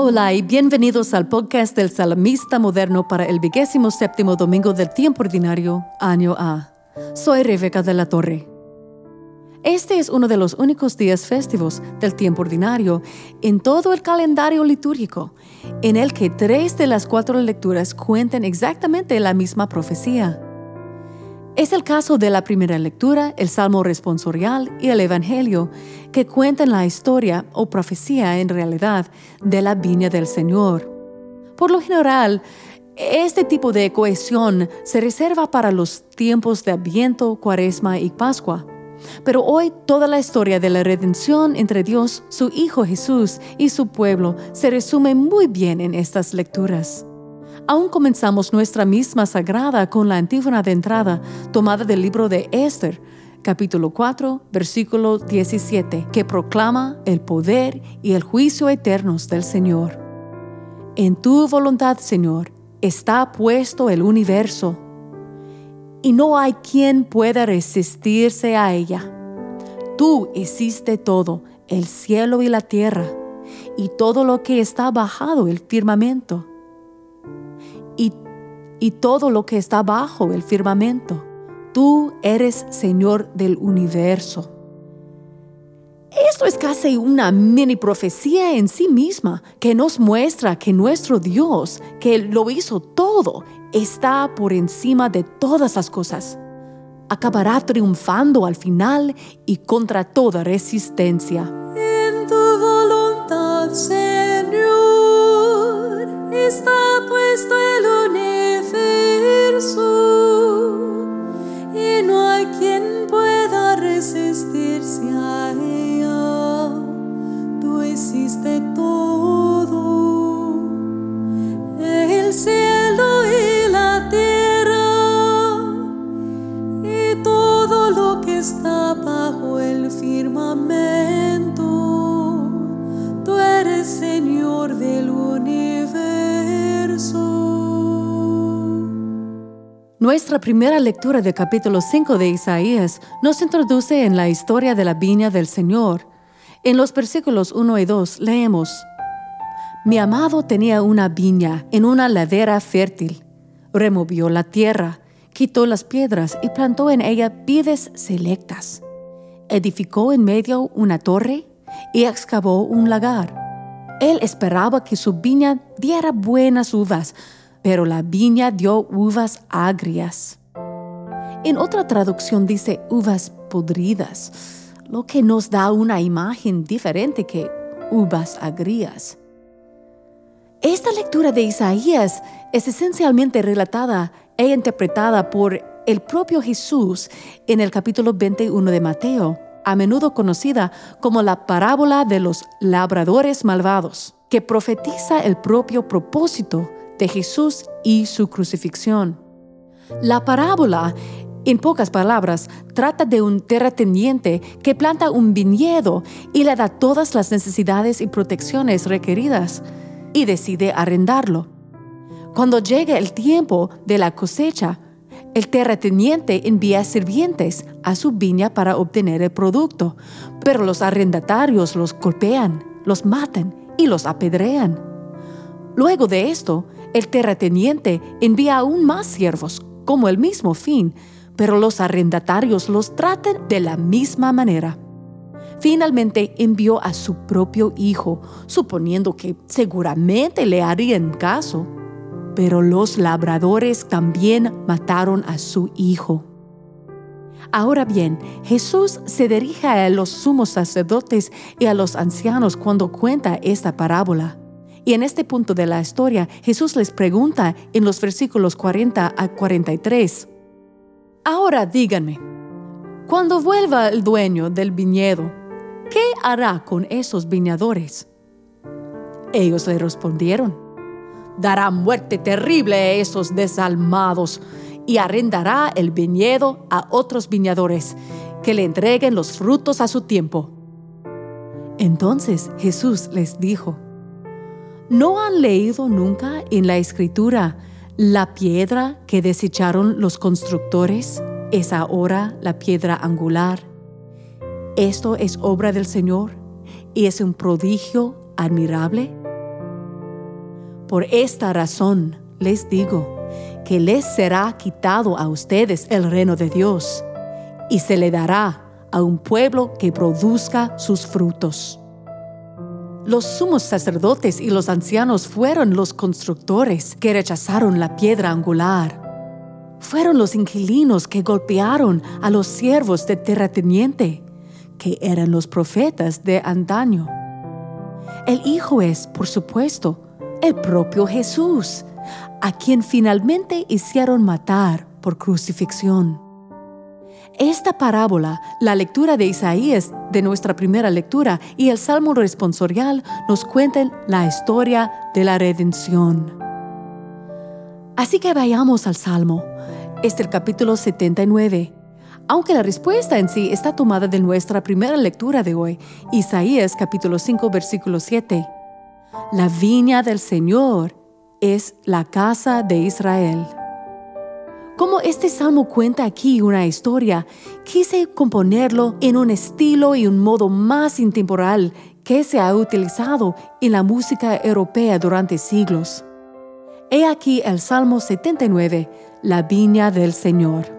Hola y bienvenidos al podcast del Salmista Moderno para el vigésimo séptimo domingo del tiempo ordinario, año A. Soy Rebeca de la Torre. Este es uno de los únicos días festivos del tiempo ordinario en todo el calendario litúrgico, en el que tres de las cuatro lecturas cuentan exactamente la misma profecía. Es el caso de la primera lectura, el Salmo responsorial y el Evangelio, que cuentan la historia o profecía en realidad de la viña del Señor. Por lo general, este tipo de cohesión se reserva para los tiempos de Adviento, Cuaresma y Pascua. Pero hoy toda la historia de la redención entre Dios, su Hijo Jesús y su pueblo se resume muy bien en estas lecturas. Aún comenzamos nuestra misma sagrada con la antífona de entrada tomada del libro de Esther, capítulo 4, versículo 17, que proclama el poder y el juicio eternos del Señor. En tu voluntad, Señor, está puesto el universo, y no hay quien pueda resistirse a ella. Tú hiciste todo, el cielo y la tierra, y todo lo que está bajado el firmamento y, todo lo que está bajo el firmamento. Tú eres Señor del universo. Esto es casi una mini profecía en sí misma que nos muestra que nuestro Dios, que lo hizo todo, está por encima de todas las cosas. Acabará triunfando al final y contra toda resistencia. En tu voluntad, Señor, está puesto el y no hay quien pueda resistirse a ella. Tú hiciste todo, el cielo y la tierra y todo lo que está bajo el firmamento. Nuestra primera lectura del capítulo 5 de Isaías nos introduce en la historia de la viña del Señor. En los versículos 1 y 2 leemos, Mi amado tenía una viña en una ladera fértil. Removió la tierra, quitó las piedras y plantó en ella vides selectas. Edificó en medio una torre y excavó un lagar. Él esperaba que su viña diera buenas uvas, pero la viña dio uvas agrias. En otra traducción dice uvas podridas, lo que nos da una imagen diferente que uvas agrias. Esta lectura de Isaías es esencialmente relatada e interpretada por el propio Jesús en el capítulo 21 de Mateo, a menudo conocida como la parábola de los labradores malvados, que profetiza el propio propósito de Jesús y su crucifixión. La parábola, en pocas palabras, trata de un terrateniente que planta un viñedo y le da todas las necesidades y protecciones requeridas y decide arrendarlo. Cuando llega el tiempo de la cosecha, el terrateniente envía sirvientes a su viña para obtener el producto, pero los arrendatarios los golpean, los matan y los apedrean. Luego de esto, el terrateniente envía aún más siervos, como el mismo fin, pero los arrendatarios los tratan de la misma manera. Finalmente envió a su propio hijo, suponiendo que seguramente le harían caso. Pero los labradores también mataron a su hijo. Ahora bien, Jesús se dirige a los sumos sacerdotes y a los ancianos cuando cuenta esta parábola. Y en este punto de la historia, Jesús les pregunta en los versículos 40 a 43, Ahora díganme, cuando vuelva el dueño del viñedo, ¿qué hará con esos viñadores? Ellos le respondieron, dará muerte terrible a esos desalmados y arrendará el viñedo a otros viñadores que le entreguen los frutos a su tiempo. Entonces Jesús les dijo, ¿no han leído nunca en la escritura la piedra que desecharon los constructores es ahora la piedra angular? Esto es obra del Señor y es un prodigio admirable. Por esta razón les digo que les será quitado a ustedes el reino de Dios y se le dará a un pueblo que produzca sus frutos. Los sumos sacerdotes y los ancianos fueron los constructores que rechazaron la piedra angular. Fueron los inquilinos que golpearon a los siervos de terrateniente, que eran los profetas de antaño. El Hijo es, por supuesto, el propio Jesús, a quien finalmente hicieron matar por crucifixión. Esta parábola, la lectura de Isaías de nuestra primera lectura y el Salmo responsorial nos cuentan la historia de la redención. Así que vayamos al Salmo. Es el capítulo 79. Aunque la respuesta en sí está tomada de nuestra primera lectura de hoy, Isaías capítulo 5 versículo 7. La viña del Señor es la casa de Israel. Como este salmo cuenta aquí una historia, quise componerlo en un estilo y un modo más intemporal que se ha utilizado en la música europea durante siglos. He aquí el Salmo 79, la viña del Señor.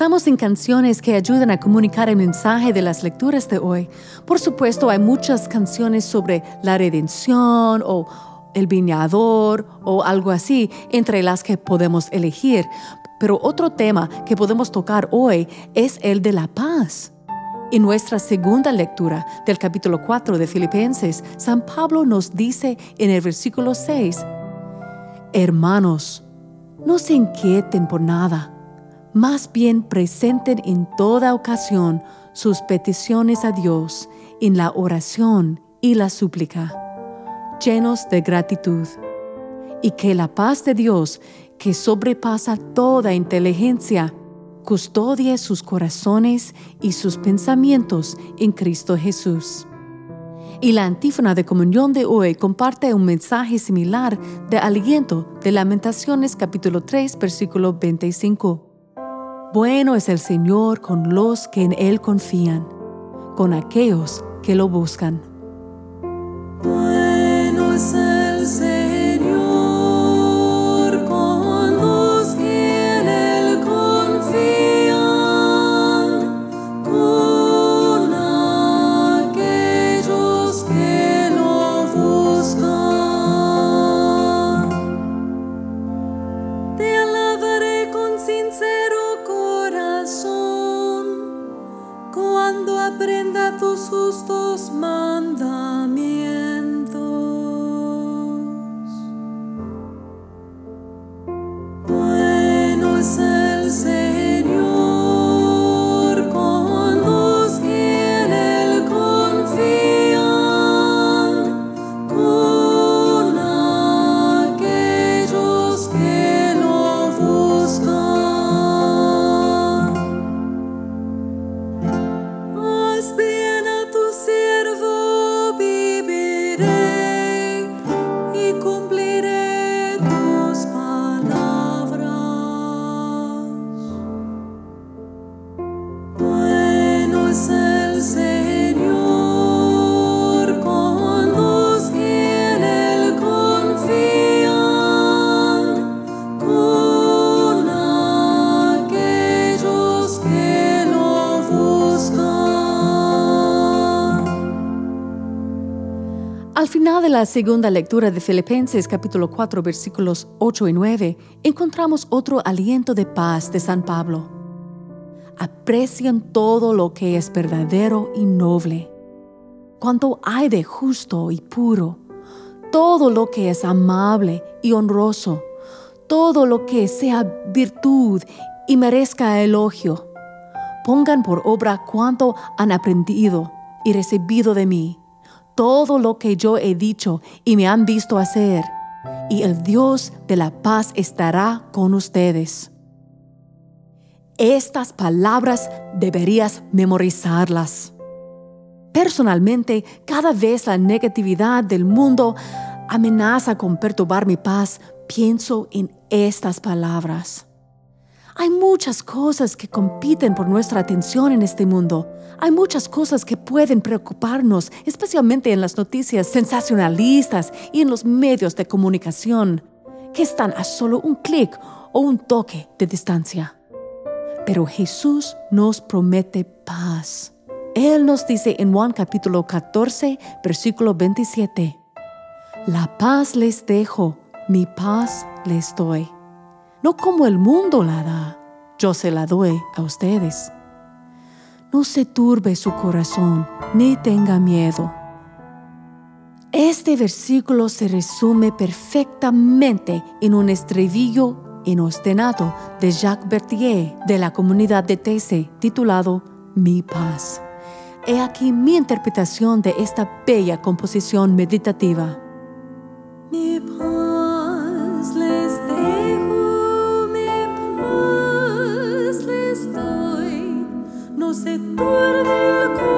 Pensamos en canciones que ayudan a comunicar el mensaje de las lecturas de hoy, por supuesto hay muchas canciones sobre la redención o el viñador o algo así, entre las que podemos elegir. Pero otro tema que podemos tocar hoy es el de la paz. En nuestra segunda lectura del capítulo 4 de Filipenses, San Pablo nos dice en el versículo 6, Hermanos, no se inquieten por nada, más bien presenten en toda ocasión sus peticiones a Dios en la oración y la súplica, llenos de gratitud, y que la paz de Dios, que sobrepasa toda inteligencia, custodie sus corazones y sus pensamientos en Cristo Jesús. Y la antífona de comunión de hoy comparte un mensaje similar de aliento de Lamentaciones capítulo 3 versículo 25. Bueno es el Señor con los que en Él confían, con aquellos que lo buscan. La segunda lectura de Filipenses capítulo 4 versículos 8 y 9, encontramos otro aliento de paz de San Pablo. Aprecien todo lo que es verdadero y noble. Cuanto hay de justo y puro, todo lo que es amable y honroso, todo lo que sea virtud y merezca elogio. Pongan por obra cuanto han aprendido y recibido de mí, todo lo que yo he dicho y me han visto hacer, y el Dios de la paz estará con ustedes. Estas palabras deberías memorizarlas. Personalmente, cada vez la negatividad del mundo amenaza con perturbar mi paz, pienso en estas palabras. Hay muchas cosas que compiten por nuestra atención en este mundo. Hay muchas cosas que pueden preocuparnos, especialmente en las noticias sensacionalistas y en los medios de comunicación, que están a solo un clic o un toque de distancia. Pero Jesús nos promete paz. Él nos dice en Juan capítulo 14, versículo 27, La paz les dejo, mi paz les doy. No como el mundo la da, yo se la doy a ustedes. No se turbe su corazón, ni tenga miedo. Este versículo se resume perfectamente en un estribillo inostenado de Jacques Berthier de la comunidad de Tese titulado Mi paz. He aquí mi interpretación de esta bella composición meditativa. No se turbe el corazón,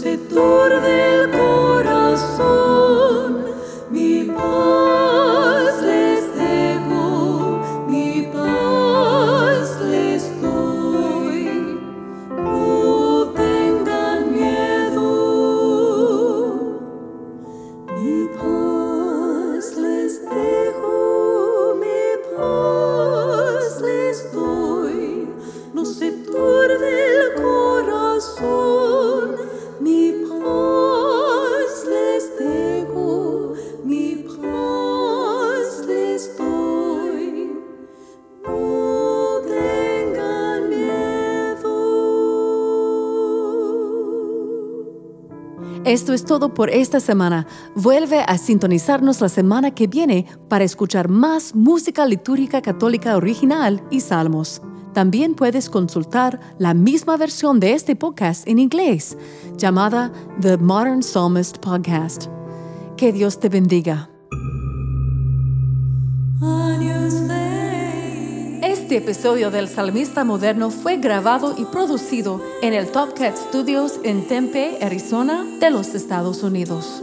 se turde el corazón, mi. Esto es todo por esta semana. Vuelve a sintonizarnos la semana que viene para escuchar más música litúrgica católica original y salmos. También puedes consultar la misma versión de este podcast en inglés, llamada The Modern Psalmist Podcast. Que Dios te bendiga. Este episodio del Salmista Moderno fue grabado y producido en el Top Cat Studios en Tempe, Arizona, de los Estados Unidos.